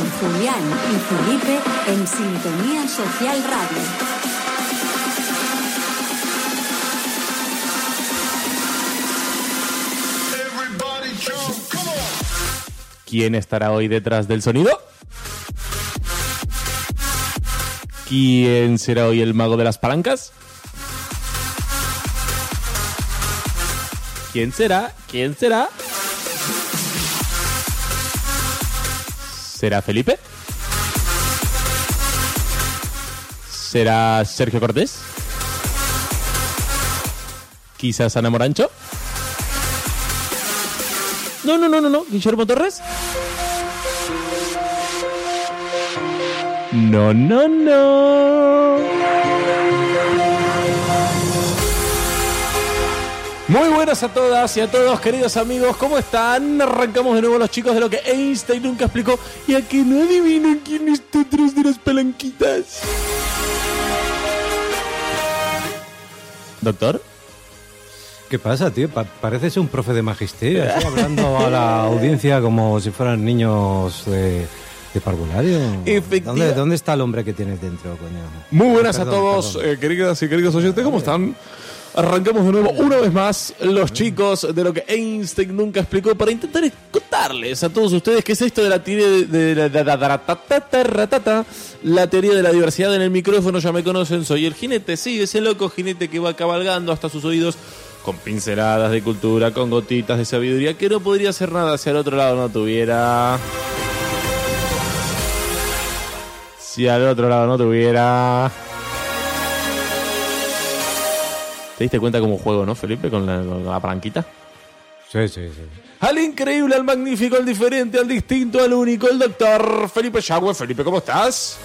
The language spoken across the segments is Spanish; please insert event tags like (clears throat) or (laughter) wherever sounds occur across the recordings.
con Julián y Felipe en Sintonía Social Radio. ¿Quién estará hoy detrás del sonido? ¿Quién será hoy el mago de las palancas? ¿Quién será? ¿Quién será? ¿Será Felipe? ¿Será Sergio Cortés? ¿Quizás Ana Morancho? No, no, no, no, no. ¿Guillermo Torres? No, no, no. Muy buenas a todas y a todos, queridos amigos. ¿Cómo están? Arrancamos de nuevo los chicos de lo que Einstein nunca explicó. Y a que no adivinan quién está detrás de las palanquitas. ¿Doctor? ¿Qué pasa, tío? Pa- pareces un profe de magisterio, así, hablando a la audiencia como si fueran niños de, de parvulario. ¿Dónde, ¿Dónde está el hombre que tienes dentro, coño? Muy buenas Perdón, a todos, eh, queridas y queridos oyentes, ¿cómo están? Arrancamos de nuevo una vez más los chicos de lo que Einstein nunca explicó para intentar contarles a todos ustedes qué es esto de la teoría de, la- la teoría de la diversidad en el micrófono, ya me conocen, soy el jinete, sí, ese loco jinete que va cabalgando hasta sus oídos con pinceladas de cultura, con gotitas de sabiduría, que no podría hacer nada si al otro lado no tuviera... Si al otro lado no tuviera... ¿Te diste cuenta cómo juego, no, Felipe, con la, con la palanquita? Sí, sí, sí. Al increíble, al magnífico, al diferente, al distinto, al único, el doctor Felipe Yagüe. Felipe, ¿cómo estás?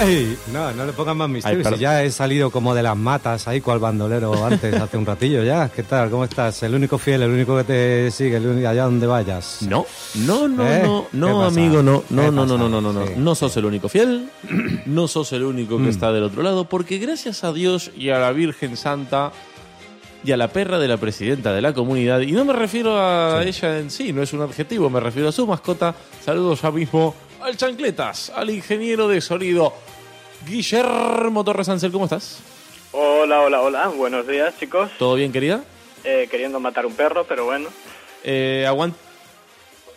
Ey, no, no le pongas más misterio. Ay, perdón. si ya he salido como de las matas ahí cual bandolero antes, hace un ratillo ya. ¿Qué tal? ¿Cómo estás? El único fiel, el único que te sigue, el único allá donde vayas. No, no, no, ¿Eh? no, ¿Qué no, amigo, no, no, ¿Qué no, no, no, no, no, no. Sí. No sos el único fiel, (clears throat) no sos el único que está del otro lado, porque gracias a Dios y a la Virgen Santa y a la perra de la presidenta de la comunidad, y no me refiero a ella en sí, no es un adjetivo, me refiero a su mascota, saludos ya mismo al Chancletas, al ingeniero de sonido, Guillermo Torres Ansel, ¿cómo estás? Hola, hola, hola. Buenos días, chicos. ¿Todo bien, querida? Eh, queriendo matar un perro, pero bueno. Eh, aguanta.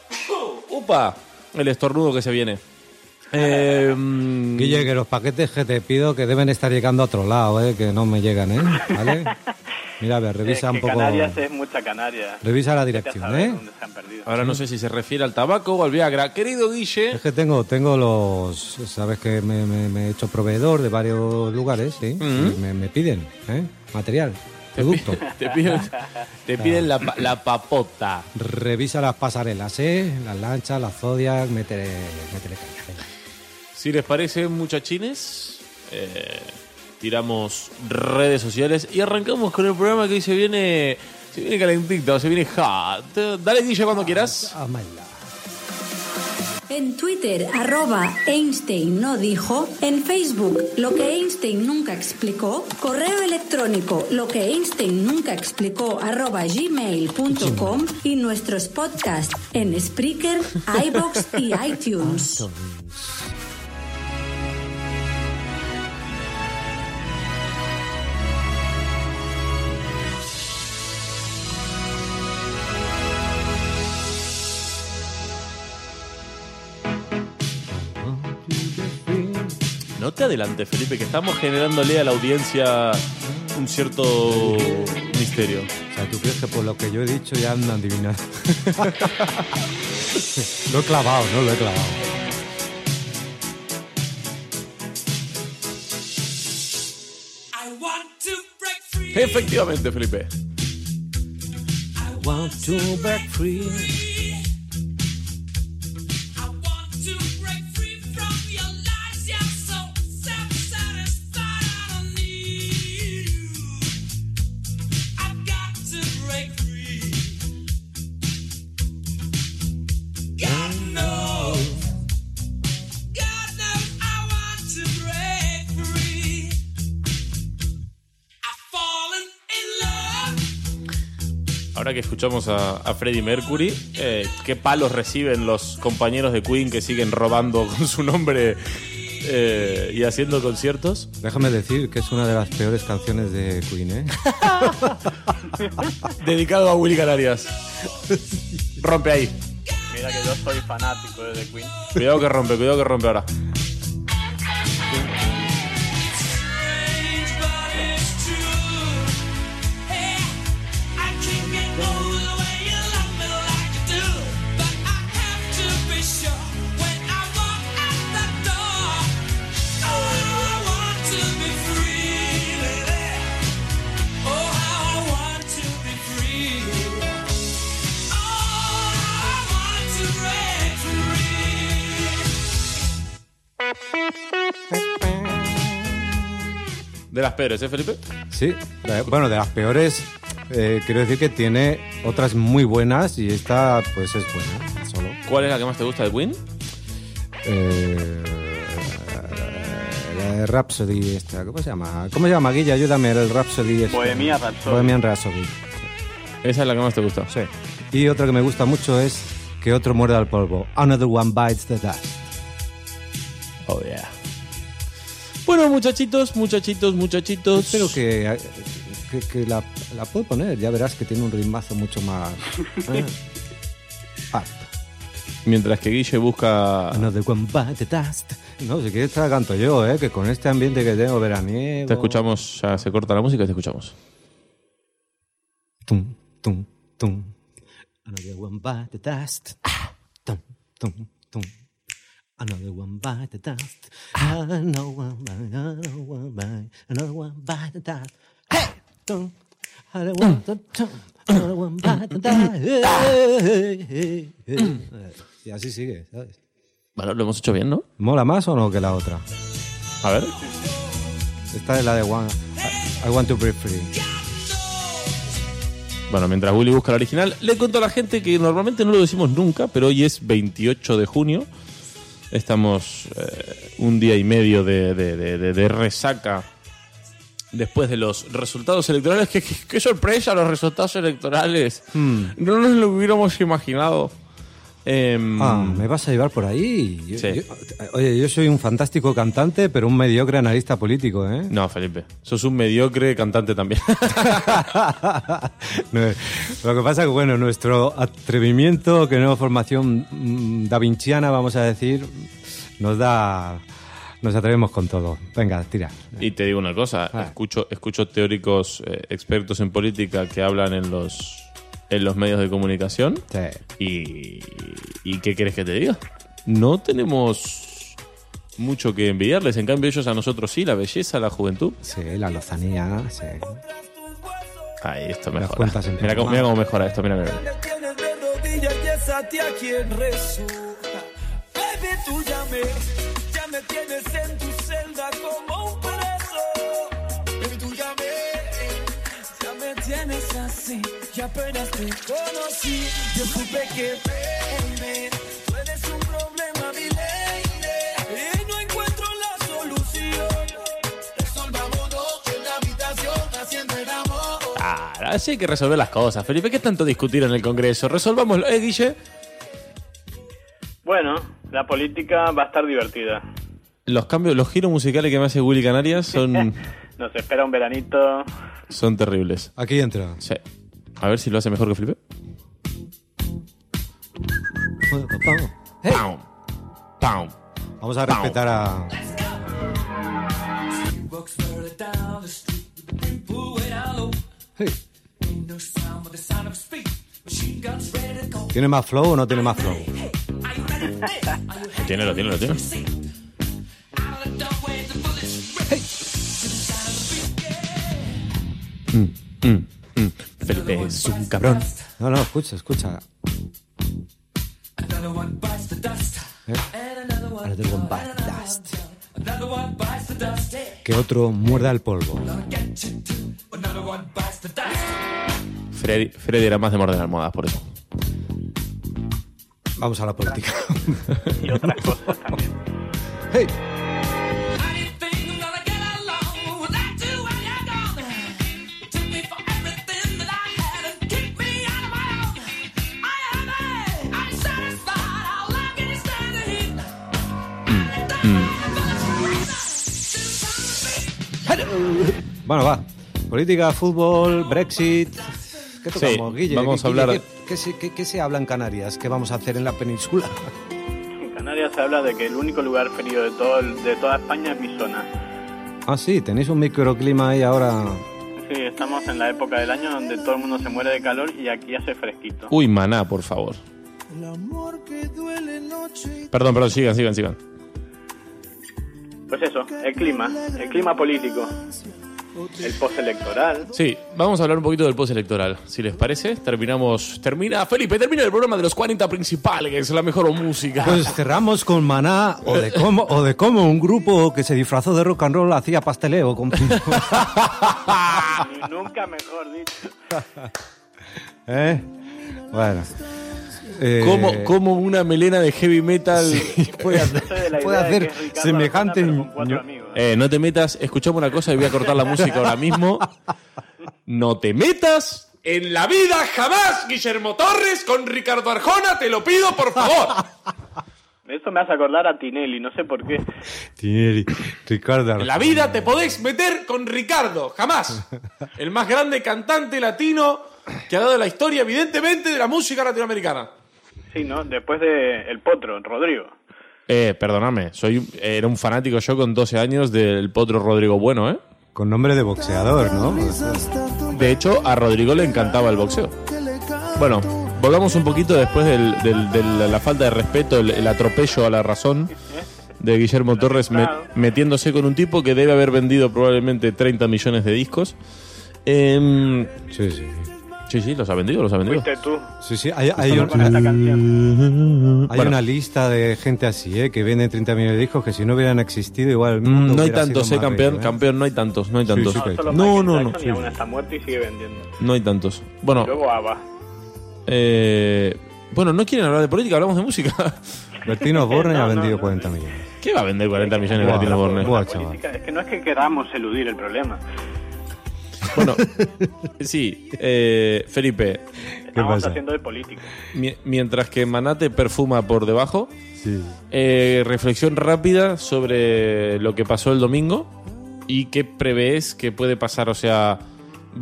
(coughs) ¡Upa! El estornudo que se viene. Eh, mm, Guille, que los paquetes que te pido que deben estar llegando a otro lado, ¿eh? que no me llegan, ¿eh? ¿Vale? (laughs) Mira, a ver, revisa un poco. Canarias es mucha Canaria. Revisa la dirección, ¿eh? ahora no sé si se refiere al tabaco o al Viagra. Querido Guille, Es que tengo, tengo los. Sabes que me, me- me he hecho proveedor de varios lugares, ¿sí? Y me, me piden, ¿eh? Material, producto. (laughs) te piden, te piden la, la papota. Revisa las pasarelas, ¿eh? Las lanchas, las zodiac, métele, métele caña. Si les parece, muchachines, eh, tiramos redes sociales y arrancamos con el programa que hoy se viene, se viene calentito, se viene hot. Dale, Guille, cuando quieras. Amala. En Twitter, arroba Einstein no dijo. En Facebook, lo que Einstein nunca explicó. Correo electrónico, lo que Einstein nunca explicó, arroba gmail.com. Y nuestros podcasts en Spreaker, (laughs) iBox y iTunes. No te adelantes, Felipe, que estamos generándole a la audiencia un cierto misterio. O sea, ¿tú crees que por lo que yo he dicho ya han adivinado? (laughs) lo he clavado, ¿no? Lo he clavado. Efectivamente, Felipe. Want to break free. Escuchamos a, a Freddie Mercury. Eh, ¿Qué palos reciben los compañeros de Queen que siguen robando (laughs) con su nombre eh, y haciendo conciertos? Déjame decir que es una de las peores canciones de Queen, ¿eh? (laughs) Dedicado a Willy Canarias. (laughs) Rompe ahí. Mira que yo soy fanático de The Queen. Cuidado que rompe, cuidado que rompe ahora. De las peores, ¿eh, Felipe? Sí, eh, bueno, de las peores, eh, quiero decir que tiene otras muy buenas y esta, pues, es buena, solo. ¿Cuál es la que más te gusta de Queen? Eh, la de Rhapsody, esta, ¿cómo se llama? ¿Cómo se llama, Guilla? Ayúdame, el Rhapsody. este. Bohemian Rhapsody. Bohemian Rhapsody, Esa es la que más te gusta. sí. Y otra que me gusta mucho es Que otro muerde al polvo. Another one bites the dust. Oh, yeah. Bueno, muchachitos, muchachitos, muchachitos. Espero que, que, que la, la puedo poner, ya verás que tiene un ritmazo mucho más... ¿eh? (laughs) Mientras que Guille busca. Another one bite dust. No, si quieres te la canto yo, ¿eh? que con este ambiente que tengo veraniego... Te escuchamos, ya se corta la música y te escuchamos. Tum, tum, tum. Another one bite the dust. Ah, tum, tum, tum. Another one bite the dust. Another one bite, another one another one bite the dust. Hey! Another one, tum, tum. Another one bite the dust. Hey, hey, hey. Y así sigue, ¿sabes? Bueno, lo hemos hecho bien, ¿no? ¿Mola más o no que la otra? A ver. Esta es la de One. I, I want to breathe free. Bueno, mientras Willy busca la original, le cuento a la gente que normalmente no lo decimos nunca, pero hoy es 28 de junio. Estamos eh, un día y medio de, de- de- de- de resaca después de los resultados electorales. ¡Qué, qué- qué sorpresa los resultados electorales! Hmm. No nos lo hubiéramos imaginado. Em, Ah, ¿me vas a llevar por ahí? Yo- Sí. yo- oye, yo soy un fantástico cantante, pero un mediocre analista político, ¿eh? No, Felipe. Sos un mediocre cantante también. (laughs) No, Lo que pasa que, bueno, nuestro atrevimiento, que no formación mm, da vinciana, vamos a decir, nos da... Nos atrevemos con todo. Venga, tira. Y te digo una cosa, Ah. escucho, escucho teóricos eh, expertos en política que hablan en los, en los medios de comunicación Sí. y, y ¿qué quieres que te diga? No tenemos mucho que envidiarles, en cambio ellos a nosotros sí, la belleza, la juventud. Sí, la lozanía, sí. Ahí esto mejora. Mira cómo, mira cómo mejora esto, mira, mira. Me tienes de rodillas y es a ti a quien rezo. Baby, tú ya me, ya me tienes en tu Y apenas te conocí, yo supe que, baby, tú eres un problema, mi lady. Y no encuentro la solución. Resolvámonos en la habitación haciendo el amor. Ah, así hay que resolver las cosas, Felipe. ¿Qué tanto discutir en el Congreso? Resolvámoslo, ¿eh, Guille? Bueno, la política va a estar divertida. Los cambios, los giros musicales que me hace Willy Canarias son, (laughs) Nos espera un veranito. son terribles. Aquí entra. Sí. A ver si lo hace mejor que Felipe. Pam. Pam. Vamos a respetar a... Hey. ¿Tiene más flow o no tiene más flow? Tiene, lo tiene, lo tiene. Mm, mm, mm. Felipe es un cabrón. No, no, escucha, escucha. ¿Eh? Another one bites the dust. Que otro muerda el polvo. Freddy, Freddy era más de morder almohadas, por eso. Vamos a la política. (laughs) Y otras cosas también. hey. Bueno, va. Política, fútbol, Brexit. ¿Qué Sí, tocamos, Guille? vamos ¿Qué- a hablar- Guille, ¿qué, qué se, qué- qué se habla en Canarias? ¿Qué vamos a hacer en la península? En Canarias se habla de que el único lugar frío de, todo el- de toda España es mi zona. Ah, sí, tenéis un microclima ahí ahora. Sí, estamos en la época del año donde todo el mundo se muere de calor y aquí hace fresquito. Uy, maná, por favor. El amor que duele noche Perdón, perdón, sigan, sigan, sigan. Pues eso, el clima, el clima político, el postelectoral. Sí, vamos a hablar un poquito del postelectoral. Si les parece, terminamos. Termina, Felipe, termina el programa de los 40 principales, que es la mejor música. Pues cerramos con Maná o de cómo, o de cómo un grupo que se disfrazó de rock and roll hacía pasteleo con (laughs) nunca mejor dicho. (laughs) ¿Eh? Bueno. Eh, como, como una melena de heavy metal. puede hacer, puede hacer semejante. Arjona, Eh, no te metas, escuchame una cosa y voy a cortar la música ahora mismo. No te metas en la vida jamás, Guillermo Torres, con Ricardo Arjona, te lo pido, por favor. Eso me hace acordar a Tinelli, no sé por qué. Tiene Ricardo. En la vida te podéis meter con Ricardo, jamás. El más grande cantante latino que ha dado la historia, evidentemente, de la música latinoamericana. Sí, ¿no? Después de El Potro, Rodrigo. Eh, perdóname, soy, era un fanático yo con 12 años del potro Rodrigo Bueno, ¿eh? Con nombre de boxeador, ¿no? De hecho, a Rodrigo le encantaba el boxeo. Bueno, volvamos un poquito después del- del- de la, falta de respeto, el, el atropello a la razón de Guillermo Torres me- metiéndose con un tipo que debe haber vendido probablemente 30 millones de discos. Em, Sí, sí. Sí, sí, los ha vendido, los ha vendido. Fuiste tú. Sí, sí, hay, hay un- hay Bueno. una lista de gente así, ¿eh? Que venden 30 millones de discos que si no hubieran existido, igual el Mm, mundo no hay tantos, eh, campeón, rico, ¿eh? campeón, no hay tantos, no hay tantos. sí, No, solo No, no, no, Jackson sí, y aún sí. está muerto y sigue vendiendo. No hay tantos. Bueno, Luego ABBA. eh, bueno, no quieren hablar de política, hablamos de música. (laughs) Bertino Borne (laughs) No, ha no, vendido no. 40 millones. ¿Qué va a vender 40 millones Bertino Borne? es que no es que queramos eludir el problema. Bueno, (laughs) sí, eh, Felipe, Estamos pasa? haciendo de política. mi- mientras que Manate perfuma por debajo, Sí. eh, reflexión rápida sobre lo que pasó el domingo y qué prevés que puede pasar. O sea,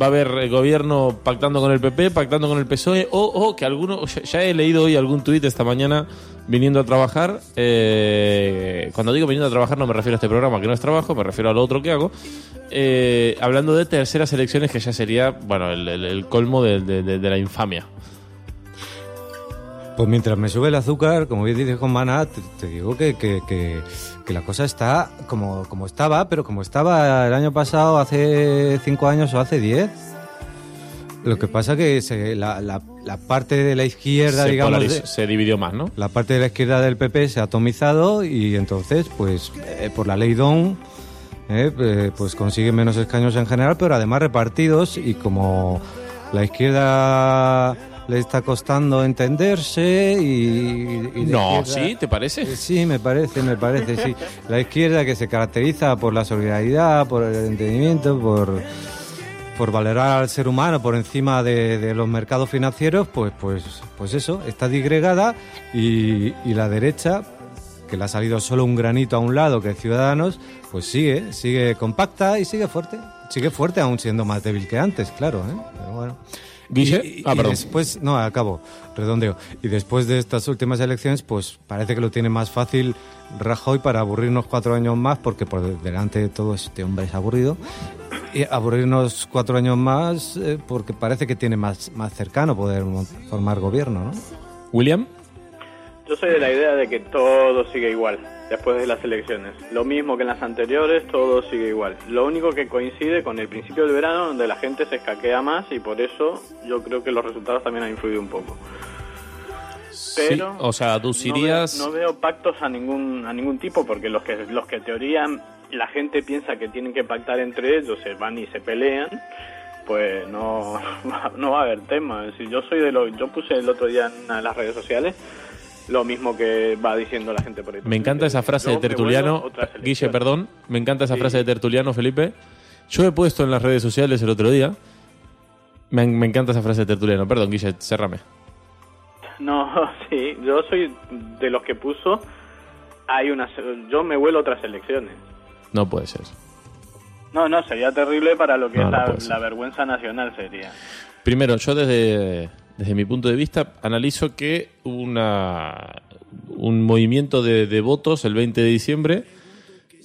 va a haber el gobierno pactando con el PP, pactando con el PSOE, o, o que alguno, ya, he leído hoy algún tuit esta mañana viniendo a trabajar. eh, cuando digo viniendo a trabajar no me refiero a este programa, que no es trabajo, me refiero a lo otro que hago. eh, hablando de terceras elecciones, que ya sería, bueno, el, el- colmo de- de- la infamia. Pues mientras me sube el azúcar, como bien dices con Maná, te, digo que, que, que la cosa está como, como estaba, pero como estaba el año pasado, hace cinco años o hace diez. Lo que pasa que se- la, la, la parte de la izquierda, Se, digamos, se dividió más, ¿no? la parte de la izquierda del PP se ha atomizado y entonces, pues, eh, por la ley DON, eh, eh, pues consigue menos escaños en general, pero además repartidos y como la izquierda le está costando entenderse y... No, izquierda- ¿sí? ¿Te parece? Eh, Sí, me parece, me parece, sí. La izquierda que se caracteriza por la solidaridad, por el entendimiento, por, por valorar al ser humano por encima de, de los mercados financieros, pues, pues, pues eso, está disgregada y, y la derecha, que le ha salido solo un granito a un lado, que es Ciudadanos, pues sigue, sigue compacta y sigue fuerte. Sigue fuerte aún siendo más débil que antes, claro, ¿eh? Pero bueno. Guille. Y- y- ah, y después, no, acabo, redondeo. Y después de estas últimas elecciones, pues parece que lo tiene más fácil Rajoy para aburrirnos cuatro años más, porque por delante de todo este hombre es aburrido. Y aburrirnos cuatro años más, eh, porque parece que tiene más, más cercano poder formar gobierno, ¿no? William. Yo soy de la idea de que todo sigue igual después de las elecciones. Lo mismo que en las anteriores, todo sigue igual. Lo único que coincide con el principio del verano, donde la gente se escaquea más y por eso yo creo que los resultados también han influido un poco. Pero Sí, o sea, tú no veo- irías. No veo, pactos a ningún a ningún tipo porque los que los que teoría la gente piensa que tienen que pactar entre ellos se van y se pelean, pues no (laughs) no va a haber tema. Yo soy de lo yo puse el otro día en una de las redes sociales lo mismo que va diciendo la gente por ahí. Me encanta esa frase de Tertuliano. otras Guille, perdón. Me encanta esa Sí. frase de Tertuliano, Felipe. Yo he puesto en las redes sociales el otro día. Me, me encanta esa frase de Tertuliano. Perdón, Guille, cerrame. No, (laughs) sí, yo soy de los que puso hay unas yo me vuelo otras elecciones. No puede ser. No, no, sería terrible para lo que No, es no la vergüenza nacional sería. Primero, yo desde, desde mi punto de vista analizo que una, un movimiento de, votos el 20 de diciembre,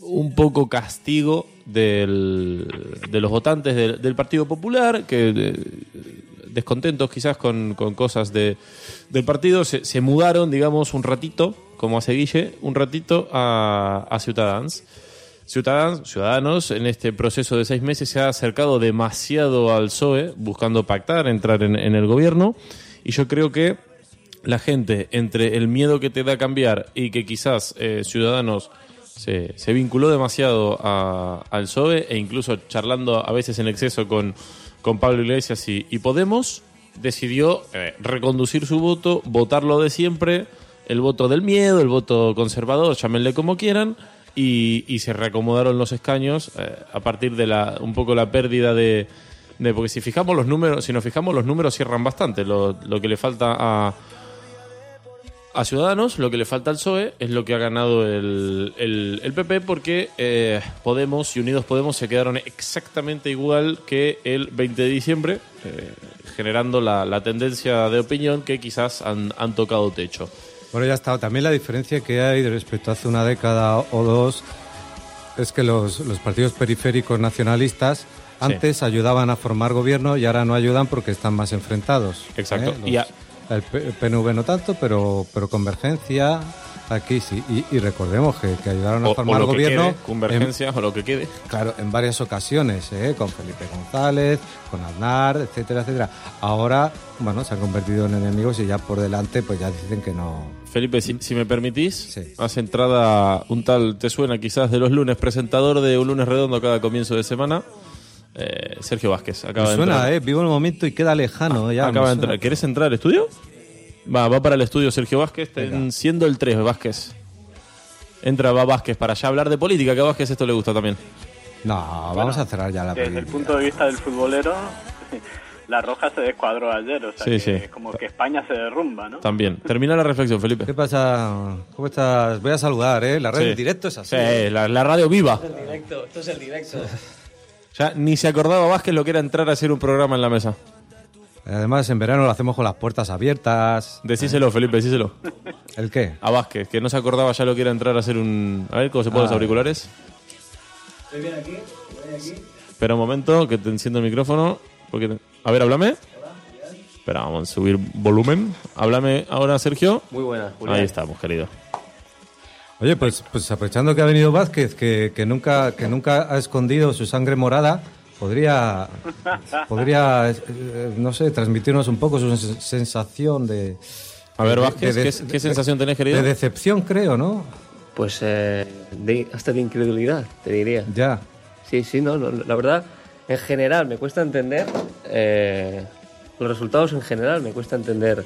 un poco castigo de los votantes del, Partido Popular, que eh, descontentos quizás con, cosas de, del partido, se, se mudaron, digamos, un ratito, como hace Guille, un ratito a, a Ciudadans. Ciudadanos, ciudadanos en este proceso de seis meses se ha acercado demasiado al PSOE buscando pactar, entrar en, el gobierno. Y yo creo que la gente entre el miedo que te da cambiar y que quizás eh, Ciudadanos se, se vinculó demasiado a- al PSOE e incluso charlando a veces en exceso con, Pablo Iglesias y, y Podemos, decidió eh, reconducir su voto, votar lo de siempre, el voto del miedo, el voto conservador, llámenle como quieran, y, y se reacomodaron los escaños eh, a partir de la un poco la pérdida de, porque si fijamos los números, si nos fijamos los números cierran bastante, lo, lo que le falta a a Ciudadanos, lo que le falta al PSOE es lo que ha ganado el, el- el PP porque eh, Podemos y Unidos Podemos se quedaron exactamente igual que el 20 de diciembre, eh, generando la, la tendencia de opinión que quizás han, han tocado techo. Bueno, ya está. También la diferencia que hay respecto a hace una década o dos es que los, los partidos periféricos nacionalistas antes ayudaban a formar gobierno y ahora no ayudan porque están más enfrentados. Exacto. ¿eh? Los- Y a- el PNV no tanto, pero, pero convergencia aquí sí. Y, y recordemos que, que ayudaron a O, o formar que gobierno quede, convergencia o lo que quede. claro, en varias ocasiones, ¿eh? con Felipe González, con Aznar, etcétera, etcétera. Ahora, bueno, se han convertido en enemigos y ya por delante pues ya dicen que no, Felipe, si, si me permitís, Sí. hace entrada un tal, te suena quizás de los lunes, presentador de un lunes redondo cada comienzo de semana, eh, Sergio Vázquez. Acaba Me de suena, entrar. ¿eh? Vivo el momento y queda lejano. Ya, Acaba de entrar. ¿Querés entrar al estudio? Va, va para el estudio Sergio Vázquez, ten- siendo el 3 Vázquez. Entra, va Vázquez para ya hablar de política, que a Vázquez esto le gusta también. No, vamos a cerrar ya la Desde el punto de vista del futbolero, (laughs) la Roja se descuadró ayer, o sea Sí, que sí. es como que España se derrumba, ¿no? También. Termina la reflexión, Felipe. ¿Qué pasa? ¿Cómo estás? Voy a saludar, ¿eh? La Sí. en directo es así. Sí, la, la radio viva. Directo, esto es el directo. Ya ni se acordaba Vázquez lo que era entrar a hacer un programa en la mesa. Además, en verano lo hacemos con las puertas abiertas. Decíselo, Felipe, decíselo. ¿El qué? A Vázquez, que no se acordaba ya lo que era entrar a hacer un... A ver, ¿cómo se ponen los Ah. auriculares? Estoy bien aquí, voy aquí. Espera un momento, que te enciendo el micrófono. Porque te- A ver, háblame. Espera, vamos a subir volumen. Háblame ahora, Sergio. Muy buena, Julián. Ahí estamos, querido. Oye, pues, pues aprovechando que ha venido Vázquez, que, que nunca, que nunca ha escondido su sangre morada, podría, podría eh, no sé, transmitirnos un poco su sens- sensación de... A ver, Vázquez, de- ¿qué, de- qué sensación tenés, querido? De decepción, creo, ¿no? Pues eh, de- hasta de incredulidad, te diría. Ya. Sí, sí, no, no, la verdad, en general me cuesta entender eh, los resultados en general, me cuesta entender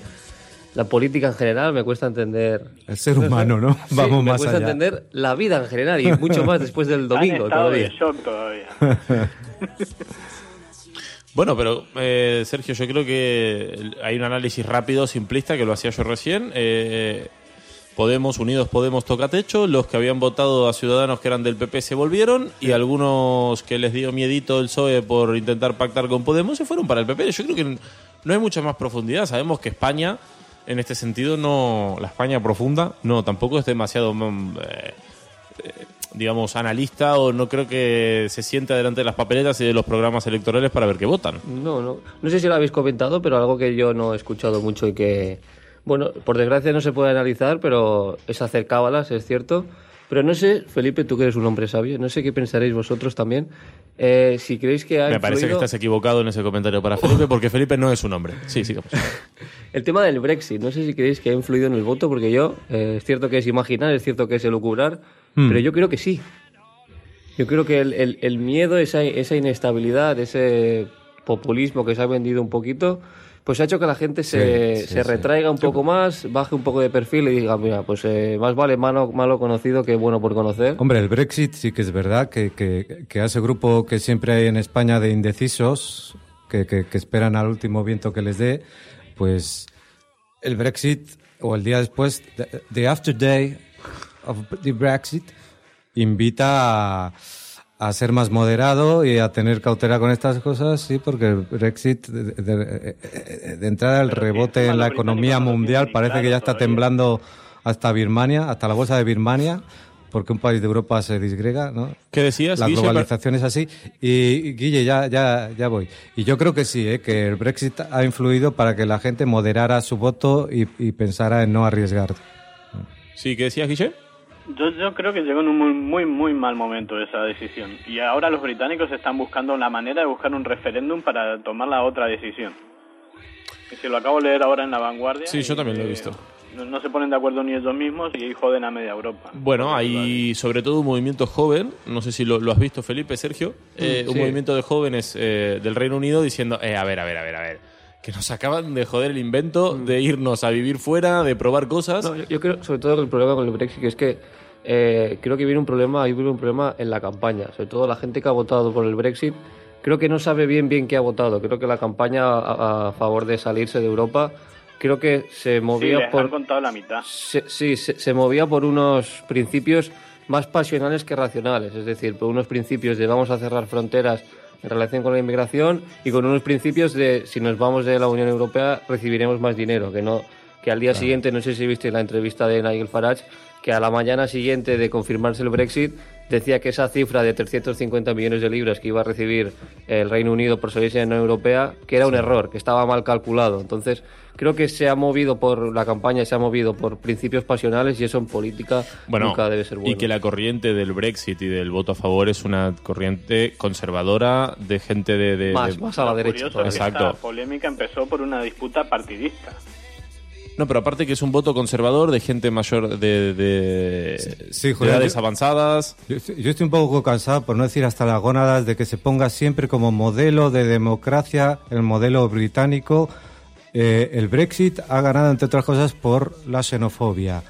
la política en general, me cuesta entender... El ser humano, ¿no? (laughs) Sí, Vamos me más cuesta allá. entender la vida en general y mucho más después del domingo todavía. de shock todavía. (laughs) Bueno, pero eh, Sergio, yo creo que hay un análisis rápido, simplista, que lo hacía yo recién. Eh, Podemos, Unidos Podemos toca techo, los que habían votado a Ciudadanos que eran del PP se volvieron y algunos que les dio miedito el PSOE por intentar pactar con Podemos se fueron para el PP. Yo creo que no hay mucha más profundidad. Sabemos que España, en este sentido, no la España profunda, no, tampoco es demasiado... mm, eh, digamos, analista o no creo que se siente delante de las papeletas y de los programas electorales para ver qué votan. No, no, no sé si lo habéis comentado, pero algo que yo no he escuchado mucho y que, bueno, por desgracia no se puede analizar, pero es hacer cábalas, es cierto. Pero no sé, Felipe, tú que eres un hombre sabio, no sé qué pensaréis vosotros también. eh, si creéis que ha Me parece que estás equivocado en ese comentario para Felipe, porque Felipe no es un hombre. Sí, sigamos. (laughs) el tema del Brexit, no sé si creéis que ha influido en el voto, porque yo, eh, es cierto que es imaginar, es cierto que es elucubrar, pero yo creo que sí. Yo creo que el, el- el miedo, esa, esa inestabilidad, ese populismo que se ha vendido un poquito, pues ha hecho que la gente se, Sí, sí, se retraiga un poco más, baje un poco de perfil y diga, mira, pues eh, más vale malo, malo conocido que bueno por conocer. Hombre, el Brexit sí que es verdad que, que, que a ese grupo que siempre hay en España de indecisos, que, que, que esperan al último viento que les dé, pues el Brexit o el día después, the, the after day of the Brexit, invita a, a ser más moderado y a tener cautela con estas cosas, sí, porque el Brexit, de, de- de- de entrada, el rebote en la economía mundial parece que ya está temblando hasta Birmania, hasta la bolsa de Birmania, porque un país de Europa se disgrega, ¿no? ¿Qué decías, La Guille? globalización es así. Y, y, Guille, ya, ya, ya voy. Y yo creo que sí, ¿eh? que el Brexit ha influido para que la gente moderara su voto y, y pensara en no arriesgar. Sí, ¿qué decías, Guille? Yo, yo creo que llegó en un muy, muy, muy mal momento esa decisión. Y ahora los británicos están buscando la manera de buscar un referéndum para tomar la otra decisión. Y si lo acabo de leer ahora en La Vanguardia. Sí, yo también lo he eh, visto. No, no se ponen de acuerdo ni ellos mismos y ahí joden a media Europa. Bueno, hay sobre todo un movimiento joven, no sé si lo, lo has visto Felipe, Sergio, eh, un sí. movimiento de jóvenes eh, del Reino Unido diciendo, eh, a ver, a ver, a ver, a ver, que nos acaban de joder el invento de irnos a vivir fuera, de probar cosas. No, yo, yo creo, sobre todo, que el problema con el Brexit que es que eh, creo que viene un problema, hay un problema en la campaña. Sobre todo la gente que ha votado por el Brexit, creo que no sabe bien bien qué ha votado. Creo que la campaña a, a favor de salirse de Europa, creo que se Sí, movía les han por contado la mitad. se- sí, se, se movía por unos principios más pasionales que racionales, es decir, por unos principios de vamos a cerrar fronteras en relación con la inmigración y con unos principios de si nos vamos de la Unión Europea recibiremos más dinero, que no que al día siguiente, no sé si viste la entrevista de Nigel Farage, que a la mañana siguiente de confirmarse el Brexit decía que esa cifra de 350 millones de libras que iba a recibir el Reino Unido por salirse de la Unión Europea, que era un error, que estaba mal calculado. Entonces, creo que se ha movido por la campaña, se ha movido por principios pasionales y eso en política Bueno, nunca debe ser bueno. y que la corriente del Brexit y del voto a favor es una corriente conservadora de gente de... de- más, de- más a la derecha. Exacto. esta polémica empezó por una disputa partidista. No, pero aparte que es un voto conservador de gente mayor de, de, Sí, de Julián, edades yo- avanzadas. Yo estoy, yo estoy un poco cansado, por no decir hasta las gónadas, de que se ponga siempre como modelo de democracia el modelo británico. Eh, el Brexit ha ganado, entre otras cosas, por la xenofobia,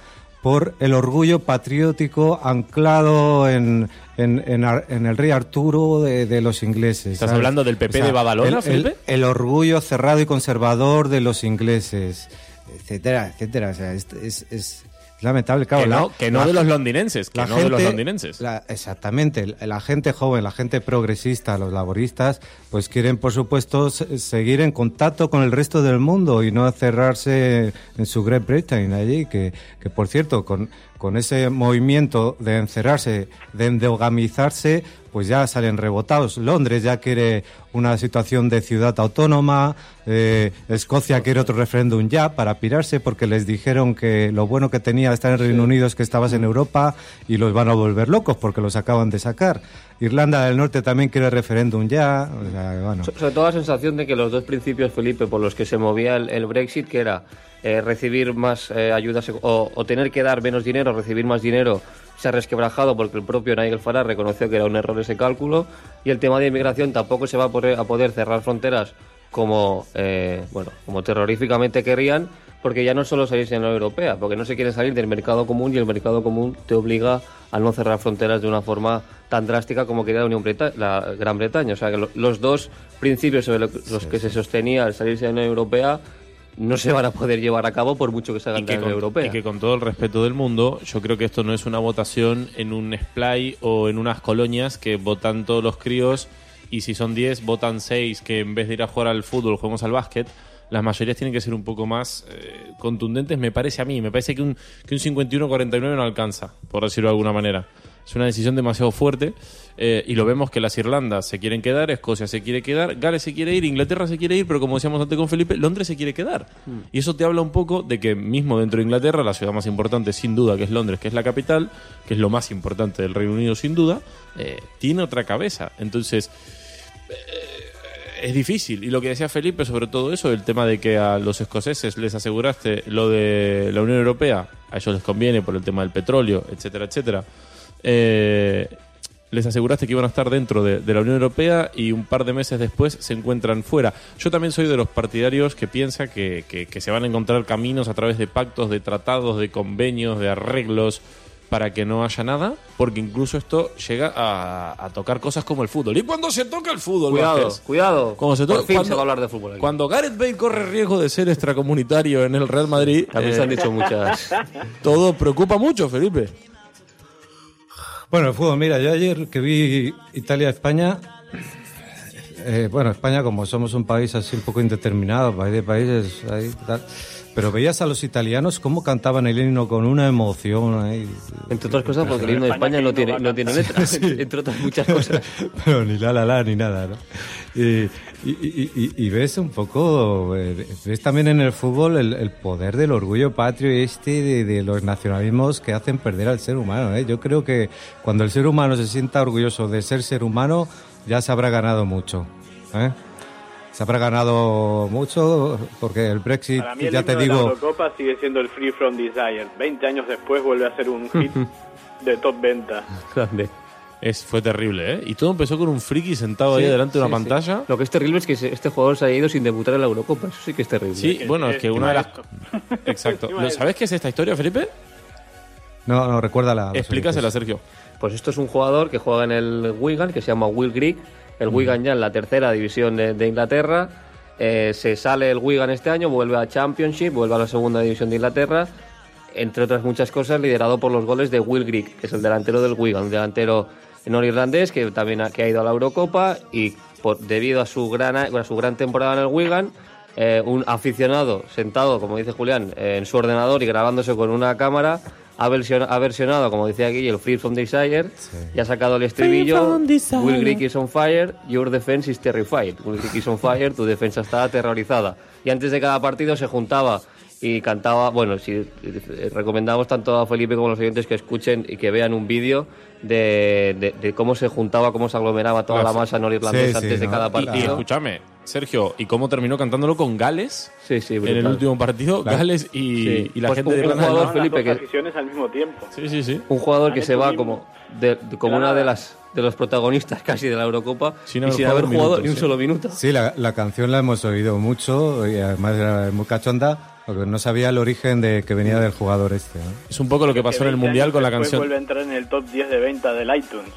por el orgullo patriótico anclado en, en, en Ar- en el rey Arturo de, de los ingleses. ¿Estás hablando del PP de Badalona, el- el- Felipe? el orgullo cerrado y conservador de los ingleses, etcétera, etcétera. O sea, es, es- es lamentable. Claro, que la- no, que no la- de los londinenses, que la no de los londinenses. la- exactamente, la, gente joven, la gente progresista, los laboristas, pues quieren, por supuesto, se- seguir en contacto con el resto del mundo y no cerrarse en su Great Britain allí, que, que por cierto, con, con ese movimiento de encerrarse, de endogamizarse, pues ya salen rebotados. Londres ya quiere una situación de ciudad autónoma, eh, Escocia quiere otro referéndum ya para pirarse porque les dijeron que lo bueno que tenía estar en Reino Unido es que estabas en Europa y los van a volver locos porque los acaban de sacar. Irlanda del Norte también quiere referéndum ya. o sea, bueno. So- Sobre todo la sensación de que los dos principios, Felipe, por los que se movía el, el Brexit, que era eh, recibir más eh, ayudas o, o tener que dar menos dinero, recibir más dinero, se ha resquebrajado porque el propio Nigel Farage reconoció que era un error ese cálculo. Y el tema de inmigración tampoco se va a poder, a poder cerrar fronteras como, eh, bueno, como terroríficamente querrían, porque ya no solo salirse de la Unión Europea, porque no se quiere salir del mercado común y el mercado común te obliga a no cerrar fronteras de una forma tan drástica como quería la, Unión Breta- la Gran Bretaña. O sea que lo- los dos principios sobre lo- los que se sostenía al salirse de la Unión Europea no se van a poder llevar a cabo por mucho que se hagan de la Europea. y que con todo el respeto del mundo, yo creo que esto no es una votación en un splay o en unas colonias que votan todos los críos y si son 10 votan 6 que en vez de ir a jugar al fútbol juguemos al básquet. Las mayorías tienen que ser un poco más eh, contundentes, me parece a mí. Me parece que un, que un 51-49 no alcanza, por decirlo de alguna manera. Es una decisión demasiado fuerte eh, y lo vemos que las Irlandas se quieren quedar, Escocia se quiere quedar, Gales se quiere ir, Inglaterra se quiere ir, pero como decíamos antes con Felipe, Londres se quiere quedar. Y eso te habla un poco de que mismo dentro de Inglaterra, la ciudad más importante sin duda, que es Londres, que es la capital, que es lo más importante del Reino Unido sin duda, eh, tiene otra cabeza. Entonces, es difícil. Y lo que decía Felipe sobre todo eso, el tema de que a los escoceses les aseguraste lo de la Unión Europea, a ellos les conviene por el tema del petróleo, etcétera, etcétera. Eh, les aseguraste que iban a estar dentro de, de la Unión Europea y un par de meses después se encuentran fuera. Yo también soy de los partidarios que piensa que, que- que se van a encontrar caminos a través de pactos, de tratados, de convenios, de arreglos para que no haya nada, porque incluso esto llega a, a tocar cosas como el fútbol. ¿Y cuando se toca el fútbol? Cuidado, Vázquez? cuidado. Cuando se toca- cuando- se va a hablar de fútbol. aquí. Cuando Gareth Bale corre riesgo de ser extracomunitario en el Real Madrid, También eh, se han dicho muchas. (laughs) todo preocupa mucho, Felipe. Bueno, el fútbol, mira, yo ayer que vi Italia-España, eh, bueno, España como somos un país así un poco indeterminado, país de países, ahí, tal, pero veías a los italianos cómo cantaban el himno con una emoción ahí. Entre otras cosas, porque el himno de España no tiene, no tiene letra, (laughs) entre otras muchas cosas. (laughs) pero ni la la la ni nada, ¿no? Y, y, y- y- y ves un poco, eh, ves también en el fútbol el, el poder del orgullo patrio este de, de los nacionalismos que hacen perder al ser humano. ¿eh? Yo creo que cuando el ser humano se sienta orgulloso de ser ser humano, ya se habrá ganado mucho. ¿eh? Se habrá ganado mucho porque el Brexit, Para mí el ya te de la digo, Eurocopa sigue siendo el Free From Desire. 20 años después vuelve a ser un hit (laughs) de top venta. Grande. Es, fue terrible, ¿eh? Y todo empezó con un friki sentado ahí Sí, delante de una sí, sí. pantalla. Lo que es terrible es que este jugador se haya ido sin debutar en la Eurocopa. Eso sí que es terrible. Sí, bueno, es que una de las... (laughs) Exacto. De- ¿Sabes qué es esta historia, Felipe? no, no, recuérdala. Explícasela. Sergio. Pues esto es un jugador que juega en el Wigan, que se llama Will Grigg. El Wigan ya en la tercera división de, de Inglaterra. Eh, se sale el Wigan este año, vuelve a Championship, vuelve a la segunda división de Inglaterra. Entre otras muchas cosas, liderado por los goles de Will Grigg, que es el delantero del Wigan, un delantero norirlandés que también ha, que ha ido a la Eurocopa y por, debido a su gran, a su gran temporada en el Wigan, eh, un aficionado sentado, como dice Julián, eh, en su ordenador y grabándose con una cámara, ha, versiona- ha versionado, como decía aquí, el Free from Desire y ha sacado el estribillo Will Grigg is on fire, your defense is terrified. Will Grigg is on fire, tu defensa está aterrorizada. Y antes de cada partido se juntaba y cantaba, bueno, si eh, recomendamos tanto a Felipe como a los oyentes que escuchen y que vean un vídeo de, de- de cómo se juntaba, cómo se aglomeraba toda la masa norirlandesa Sí, sí, antes de ¿no? cada Y, y partido. escúchame, Sergio, ¿y cómo terminó cantándolo con Gales? Sí, sí, en el brutal. último partido, Claro. Gales y, Sí. y la Pues gente un- de un Irlanda. jugador, Ganaban las Felipe, que- al mismo tiempo. Sí, sí, sí. Un jugador que se va un como, de, de- como una de las de los protagonistas (laughs) casi de la Eurocopa Sin y haber sin jugado haber un jugado minuto, ni un sí. solo minuto. Sí, la, la canción la hemos oído mucho y además era muy cachonda porque no sabía el origen de que venía del jugador este. ¿no? Es un poco lo que pasó en el 20 Mundial con la canción. vuelve a entrar en el top 10 de venta del iTunes.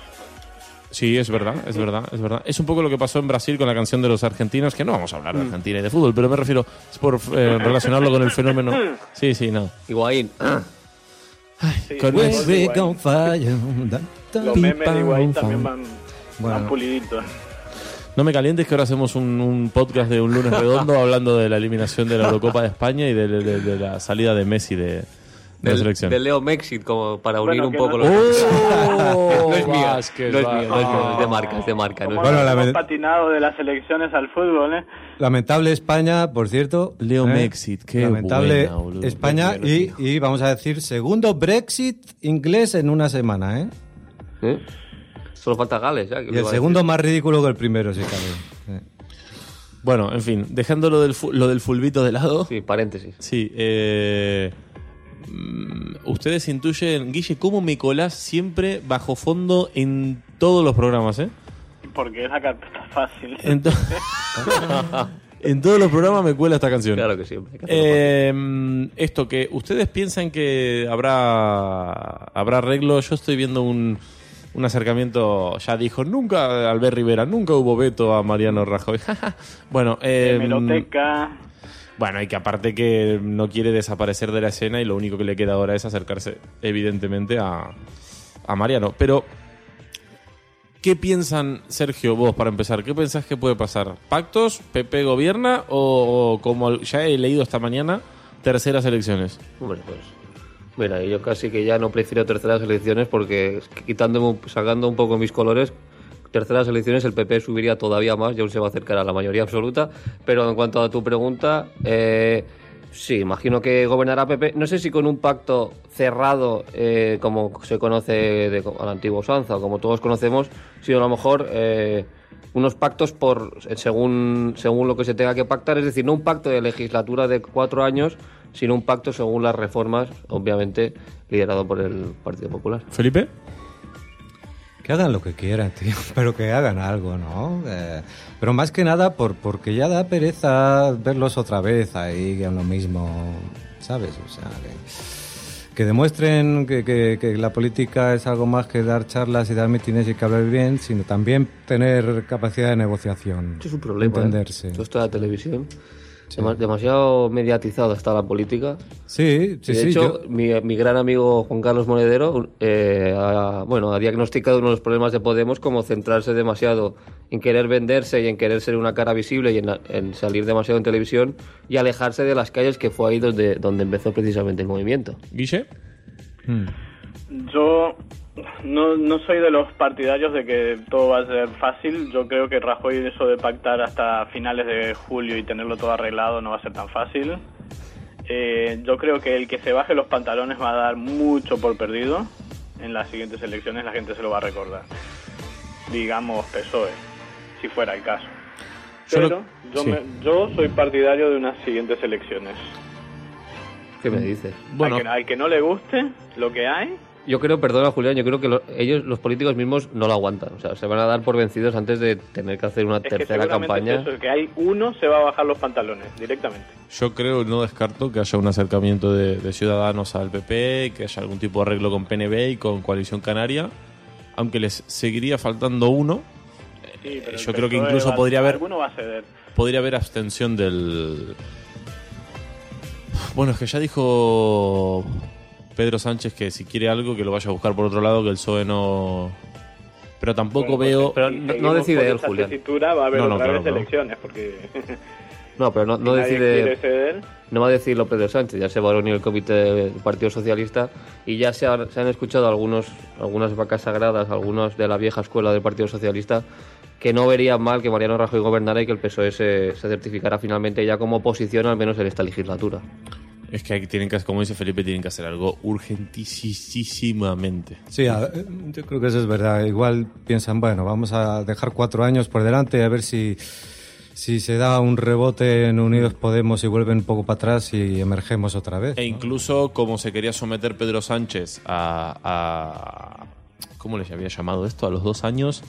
Sí, es verdad, es verdad, es verdad. Es un poco lo que pasó en Brasil con la canción de los argentinos, que no vamos a hablar Mm. de Argentina y de fútbol, pero me refiero, es por eh, (laughs) relacionarlo con el fenómeno. (laughs) Sí, sí, no. Higuaín. Sí, Con los memes de Higuaín también van, Bueno. van puliditos. No me calientes que ahora hacemos un, un podcast de un lunes redondo (laughs) hablando de la eliminación de la Eurocopa de España y de, de- de la salida de Messi de, de la Del, selección. del Leo Mexit, como para unir Bueno, un poco no- los. ¡Oh! (laughs) no es mía, Vázquez, no es mía, no es mía, es de Oh. marca, es de marca. no es ¿Cómo Bueno, nos la hemos verdad- patinado de las elecciones al fútbol, eh? Lamentable España, por cierto. Leo ¿eh? Mexit, qué Lamentable buena. España y, y vamos a decir segundo Brexit inglés en una semana, ¿eh? ¿Eh? Solo falta Gales, ya. Y el segundo más ridículo que el primero, si cabe. Bueno, en fin, dejando lo del, lo del fulbito de lado. Sí, paréntesis. Sí, eh, mm, ustedes intuyen, Guille, cómo me colás siempre bajo fondo en todos los programas, ¿eh? Porque es la carpeta fácil. En, to- (laughs) en todos los programas me cuela esta canción. Claro que siempre. hacerlo Eh, esto que ustedes piensan que habrá habrá arreglo, yo estoy viendo un, un acercamiento, ya dijo, nunca Albert Rivera, nunca hubo veto a Mariano Rajoy. (laughs) bueno, eh, bueno, y que aparte que no quiere desaparecer de la escena y lo único que le queda ahora es acercarse, evidentemente, a, a Mariano. Pero, ¿qué piensan, Sergio, vos, para empezar? ¿Qué pensás que puede pasar? ¿Pactos? ¿PP gobierna? ¿O, o como ya he leído esta mañana, terceras elecciones? Hombre, pues. Mira, yo casi que ya no prefiero terceras elecciones porque quitándome, sacando un poco mis colores, terceras elecciones el PP subiría todavía más y aún se va a acercar a la mayoría absoluta. Pero en cuanto a tu pregunta, eh, sí, imagino que gobernará PP. No sé si con un pacto cerrado, eh, como se conoce de, a la como todos conocemos, sino a lo mejor eh, unos pactos por según, según lo que se tenga que pactar. Es decir, no un pacto de legislatura de cuatro años, sino un pacto según las reformas, obviamente liderado por el Partido Popular. ¿Felipe? Que hagan lo que quieran, (laughs) tío, pero que hagan algo, ¿no? Eh, pero más que nada por, porque ya da pereza verlos otra vez ahí en lo mismo, ¿sabes? O sea, que, que demuestren que, que- que la política es algo más que dar charlas y dar mítines y que hablar bien, sino también tener capacidad de negociación. Eso es un problema. ¿eh? Entenderse. Todo esto de la televisión. Dema- Demasiado mediatizado está la política. Sí, sí, de sí. hecho, yo- mi, mi gran amigo Juan Carlos Monedero eh, ha, bueno, ha diagnosticado uno de los problemas de Podemos como centrarse demasiado en querer venderse y en querer ser una cara visible y en, salir demasiado en televisión y alejarse de las calles que fue ahí donde, donde empezó precisamente el movimiento. Guille. Mm. Yo no, no soy de los partidarios de que todo va a ser fácil. Yo creo que Rajoy eso de pactar hasta finales de julio y tenerlo todo arreglado no va a ser tan fácil. Eh, yo creo que el que se baje los pantalones va a dar mucho por perdido. En las siguientes elecciones la gente se lo va a recordar. Digamos PSOE, si fuera el caso. Yo lo- Pero yo, sí. me- yo soy partidario de unas siguientes elecciones. ¿Qué me dices? Bueno, Al, que, al que no le guste lo que hay, Yo creo, perdona Julián, yo creo que lo- ellos, los políticos mismos, no lo aguantan. O sea, se van a dar por vencidos antes de tener que hacer una es que tercera campaña. es eso, que hay uno se va a bajar los pantalones directamente. yo creo, no descarto que haya un acercamiento de, de ciudadanos al PP, que haya algún tipo de arreglo con PNB y con Coalición Canaria, aunque les seguiría faltando uno. Sí, pero el yo creo que incluso va- podría haber Alguno va a ceder. podría haber abstención del. Bueno, es que ya dijo Pedro Sánchez que si quiere algo que lo vaya a buscar por otro lado, que el PSOE no. Pero tampoco Bueno, pues, veo. Pero no- decide él, Julián. tesitura, va a haber No, no, otra claro, vez elecciones, porque (laughs) No, pero no, no decide. No va a decirlo Pedro Sánchez, ya se va a reunir el comité del Partido Socialista y ya se, han- se han escuchado algunos, algunas vacas sagradas, algunos de la vieja escuela del Partido Socialista, que no verían mal que Mariano Rajoy gobernara y que el PSOE se, se certificara finalmente ya como oposición, al menos en esta legislatura. Es que tienen que, como dice Felipe, tienen que hacer algo urgentísimamente. Sí, a- eh, yo creo que eso es verdad. Igual piensan, bueno, vamos a dejar cuatro años por delante a ver si, si se da un rebote en Unidos Podemos y vuelven un poco para atrás y emergemos otra vez. E incluso como se quería someter Pedro Sánchez a, a- ¿cómo les había llamado esto? A los dos años,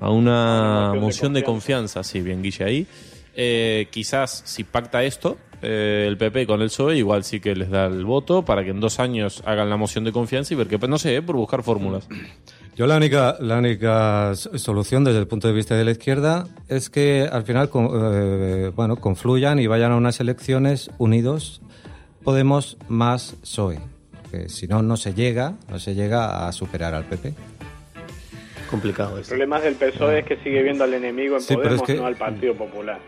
a una Una moción de confianza, sí, bien Guille ahí. Eh, quizás si pacta esto, eh, el PP con el PSOE, igual sí que les da el voto para que en dos años hagan la moción de confianza y ver qué, no sé, eh, por buscar fórmulas. (clears throat) Yo la única, la única solución desde el punto de vista de la izquierda es que al final con- eh, bueno, confluyan y vayan a unas elecciones unidos Podemos más PSOE. Que si no, no se llega, no se llega a superar al PP. Complicado El esto. problema del PSOE es que sigue viendo al enemigo en Sí, Podemos, es que- no al Partido Popular.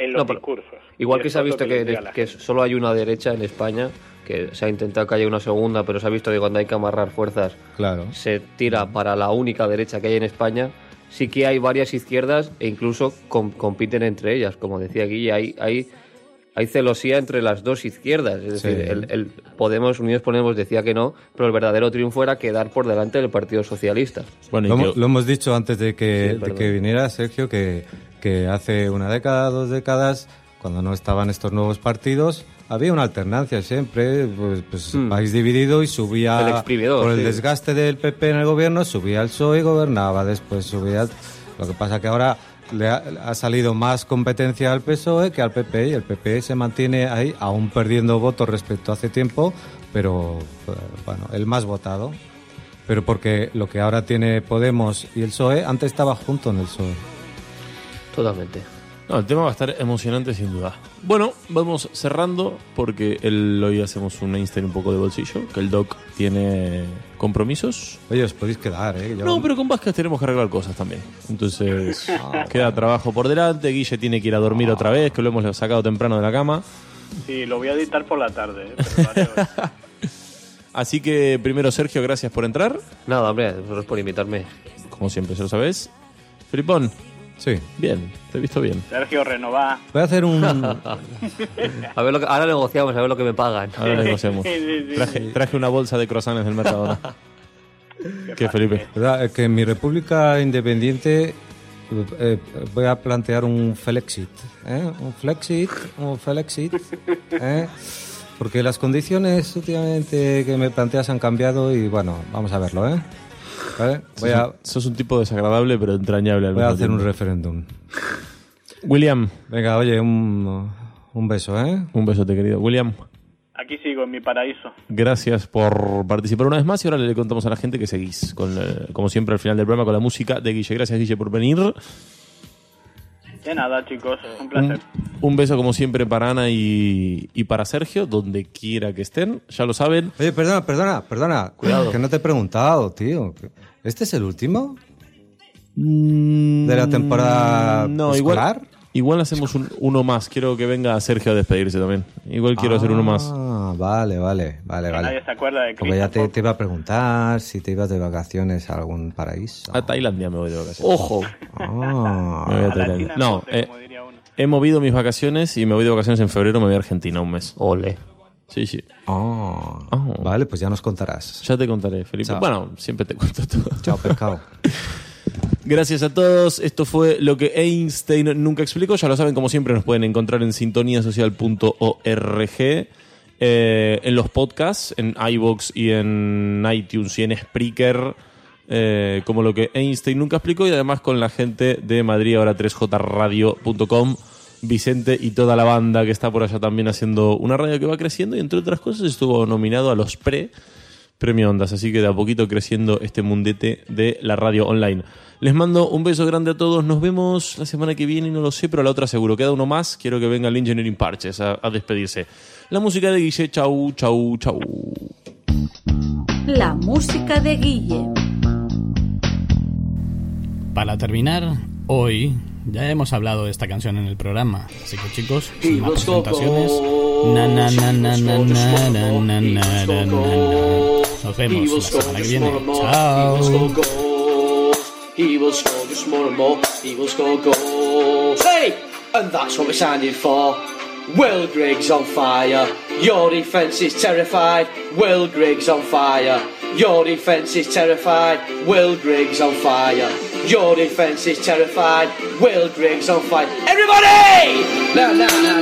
En los No, discursos. Igual que se ha visto que, solo hay una derecha en España, que se ha intentado que haya una segunda, pero se ha visto que cuando hay que amarrar fuerzas Claro. se tira para la única derecha que hay en España, sí que hay varias izquierdas e incluso com- compiten entre ellas. Como decía Guille, hay, hay, hay celosía entre las dos izquierdas. Es Sí. decir, el, el Podemos, Unidos Podemos decía que no, pero el verdadero triunfo era quedar por delante del Partido Socialista. Bueno, Lo, hemos- lo hemos dicho antes de que, Sí, de que viniera Sergio, que, que hace una década, dos décadas, cuando no estaban estos nuevos partidos, había una alternancia siempre, pues, pues Hmm. país dividido y subía El por el sí. desgaste del PP en el gobierno, subía el PSOE y gobernaba después, subía... Lo que pasa que ahora le ha, ha salido más competencia al PSOE que al PP y el PP se mantiene ahí, aún perdiendo votos respecto a hace tiempo, pero bueno, el más votado. Pero porque lo que ahora tiene Podemos y el PSOE, antes estaba junto en el PSOE. Totalmente. No, el tema va a estar emocionante sin duda. Bueno, vamos cerrando porque el, hoy hacemos un Einstein un poco de bolsillo, que el doc tiene compromisos. Oye, os podéis quedar, ¿eh? Yo- No, pero con Vázquez tenemos que arreglar cosas también. Entonces, queda trabajo por delante. Guille tiene que ir a dormir otra vez, que lo hemos sacado temprano de la cama. Sí, lo voy a editar por la tarde. ¿eh? Pero. (laughs) Así que primero, Sergio, gracias por entrar. Nada, hombre, vosotros por invitarme. Como siempre, se lo sabés. Filipón, Sí. bien, te he visto bien. Sergio, renová. Voy a hacer un... (laughs) A ver lo que, ahora negociamos, a ver lo que me pagan. Ahora negociamos. Sí, sí, sí, Traje, sí. traje una bolsa de croissants del Mercadona. ¿Qué, Felipe? ¿verdad? Es que en mi república independiente eh, voy a plantear un Felexit. ¿eh? Un Flexit, un Felexit. ¿eh? Porque las condiciones últimamente que me planteas han cambiado y bueno, vamos a verlo, ¿eh? ¿Vale? Voy a, Sos un tipo desagradable pero entrañable al voy a hacer un tiempo. referéndum. William, Venga, oye, un, un beso, ¿eh? un besote querido. William, Aquí sigo, en mi paraíso. gracias por participar una vez más y ahora le contamos a la gente que seguís, con, eh, como siempre al final del programa, con la música de Guille. Gracias Guille por venir. De nada, chicos, un placer. Un, un beso como siempre para Ana y, y para Sergio, donde quiera que estén. Ya lo saben. Oye, perdona, perdona, perdona. Cuidado. Que no te he preguntado, tío. ¿Este es el último? ¿De la temporada No, escolar? igual, igual hacemos un- uno más. Quiero que venga Sergio a despedirse también. Igual quiero hacer uno más. Ah, vale, vale, vale, Que vale. nadie se acuerda de Porque ya te, te iba a preguntar si te ibas de vacaciones a algún paraíso. A Tailandia me voy de vacaciones. Ojo. Ah, Me voy a A la Tailandia. No, eh, he movido mis vacaciones y me voy de vacaciones en febrero. Me voy a Argentina un mes. Ole. Sí, sí. ah. Ah. Vale, pues ya nos contarás. Ya te contaré, Felipe. Chao. Bueno, siempre te cuento todo. Chao, pescado. (laughs) Gracias a todos. Esto fue lo que Einstein nunca explicó. Ya lo saben, como siempre, nos pueden encontrar en sintoniasocial.org, eh, en los podcasts, en iVoox y en iTunes y en Spreaker, eh, como lo que Einstein nunca explicó. Y además con la gente de Madrid, ahora 3jradio.com. Vicente y toda la banda que está por allá también haciendo una radio que va creciendo y entre otras cosas estuvo nominado a los pre Premio Ondas, así que de a poquito creciendo este mundete de la radio online. Les mando un beso grande a todos, nos vemos la semana que viene, no lo sé, pero la otra seguro. Queda uno más, quiero que venga el Engineering Parches a, a despedirse. La música de Guille, chau, chau, chau. La música de Guille. Para terminar, hoy ya hemos hablado de esta canción en el programa. Así que chicos, sin más presentaciones. Na, na, na, na, na, na, na, na, na, na, na, na. Nos vemos la semana que viene. Chao. He will score just more and more. He will score goals. Hey! And that's what we signed him for. Will Griggs on fire. Your defence is terrified. Will Griggs on fire. Your defence is terrified. Will Griggs on fire. Your defence is terrified. Will Griggs on fire. Everybody! Na na na